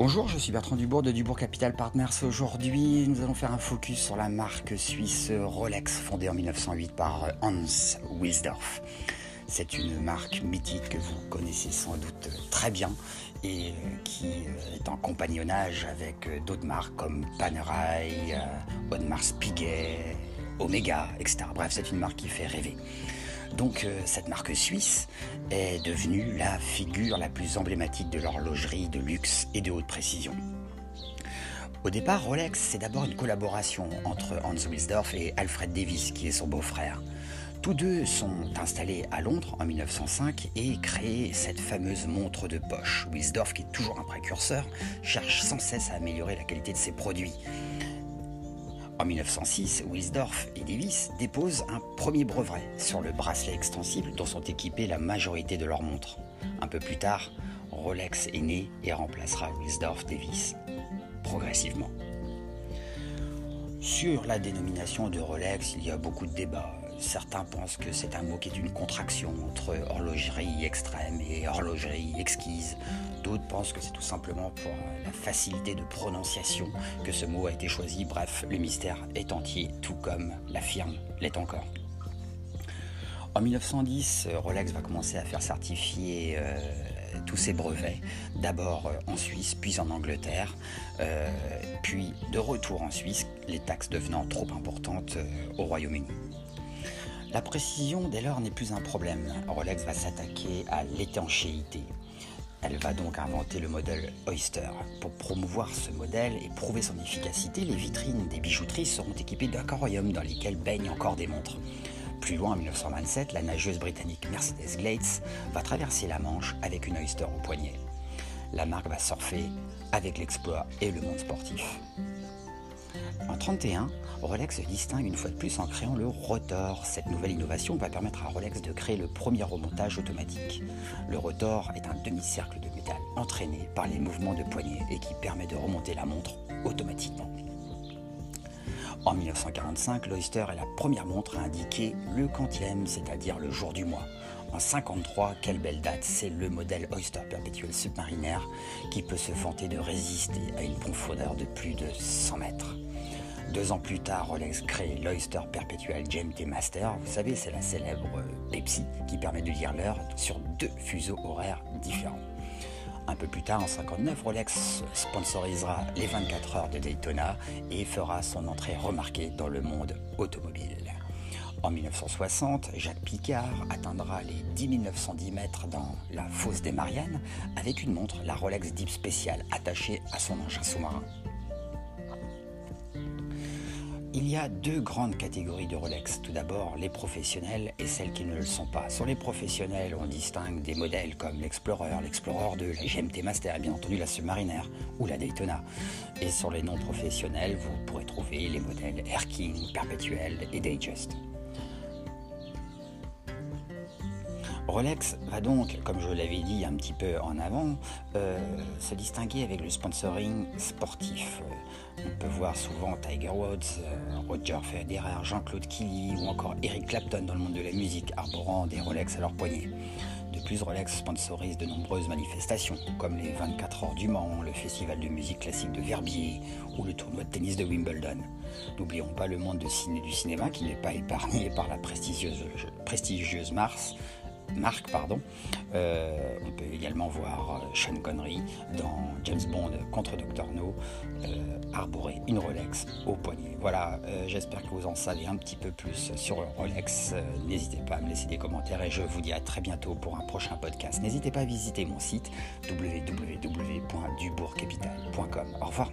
Bonjour, je suis Bertrand Dubourg de Dubourg Capital Partners. Aujourd'hui, nous allons faire un focus sur la marque suisse Rolex, fondée en 1908 par Hans Wilsdorf. C'est une marque mythique que vous connaissez sans doute très bien et qui est en compagnonnage avec d'autres marques comme Panerai, Audemars Piguet, Omega, etc. Bref, c'est une marque qui fait rêver. Donc euh, cette marque suisse est devenue la figure la plus emblématique de l'horlogerie de luxe et de haute précision. Au départ, Rolex, c'est d'abord une collaboration entre Hans Wilsdorf et Alfred Davis, qui est son beau-frère. Tous deux sont installés à Londres en 1905 et créent cette fameuse montre de poche. Wilsdorf, qui est toujours un précurseur, cherche sans cesse à améliorer la qualité de ses produits. En 1906, Wilsdorf et Davis déposent un premier brevet sur le bracelet extensible dont sont équipées la majorité de leurs montres. Un peu plus tard, Rolex est né et remplacera Wilsdorf Davis progressivement. Sur la dénomination de Rolex, il y a beaucoup de débats. Certains pensent que c'est un mot qui est une contraction entre horlogerie extrême et horlogerie exquise. D'autres pensent que c'est tout simplement pour la facilité de prononciation que ce mot a été choisi. Bref, le mystère est entier, tout comme la firme l'est encore. En 1910, Rolex va commencer à faire certifier euh, tous ses brevets, d'abord euh, en Suisse, puis en Angleterre, euh, puis de retour en Suisse, les taxes devenant trop importantes au Royaume-Uni. La précision dès lors n'est plus un problème. Rolex va s'attaquer à l'étanchéité. Elle va donc inventer le modèle Oyster. Pour promouvoir ce modèle et prouver son efficacité, les vitrines des bijouteries seront équipées d'aquariums dans lesquels baignent encore des montres. Plus loin, en 1927, la nageuse britannique Mercedes Glates va traverser la Manche avec une Oyster au poignet. La marque va surfer avec l'exploit et le monde sportif. En 1931, Rolex se distingue une fois de plus en créant le rotor. Cette nouvelle innovation va permettre à Rolex de créer le premier remontage automatique. Le rotor est un demi-cercle de métal entraîné par les mouvements de poignet et qui permet de remonter la montre automatiquement. En 1945, l'Oyster est la première montre à indiquer le quantième, c'est-à-dire le jour du mois. En 1953, quelle belle date, c'est le modèle Oyster perpétuel submarinaire qui peut se vanter de résister à une profondeur de plus de 100 mètres. Deux ans plus tard, Rolex crée l'Oyster Perpetual GMT Master. Vous savez, c'est la célèbre Pepsi qui permet de lire l'heure sur deux fuseaux horaires différents. Un peu plus tard, en 59, Rolex sponsorisera les 24 heures de Daytona et fera son entrée remarquée dans le monde automobile. En 1960, Jacques Picard atteindra les 10 910 mètres dans la fosse des Mariannes avec une montre, la Rolex Deep Special, attachée à son engin sous-marin. Il y a deux grandes catégories de Rolex. Tout d'abord, les professionnels et celles qui ne le sont pas. Sur les professionnels, on distingue des modèles comme l'Explorer, l'Explorer 2, la GMT Master et bien entendu la Submariner ou la Daytona. Et sur les non professionnels, vous pourrez trouver les modèles Air King, Perpetuel et Datejust. Rolex va donc, comme je l'avais dit un petit peu en avant, euh, se distinguer avec le sponsoring sportif. Euh, on peut voir souvent Tiger Woods, euh, Roger Federer, Jean-Claude Killy ou encore Eric Clapton dans le monde de la musique arborant des Rolex à leur poignet. De plus, Rolex sponsorise de nombreuses manifestations, comme les 24 heures du Mans, le festival de musique classique de Verbier ou le tournoi de tennis de Wimbledon. N'oublions pas le monde du cinéma qui n'est pas épargné par la prestigieuse Mars, marque. Pardon. Euh, on peut également voir euh, Sean Connery dans James Bond contre Dr. No euh, arborer une Rolex au poignet. Voilà, j'espère que vous en savez un petit peu plus sur Rolex. N'hésitez pas à me laisser des commentaires et je vous dis à très bientôt pour un prochain podcast. N'hésitez pas à visiter mon site www.dubourgcapital.com. Au revoir.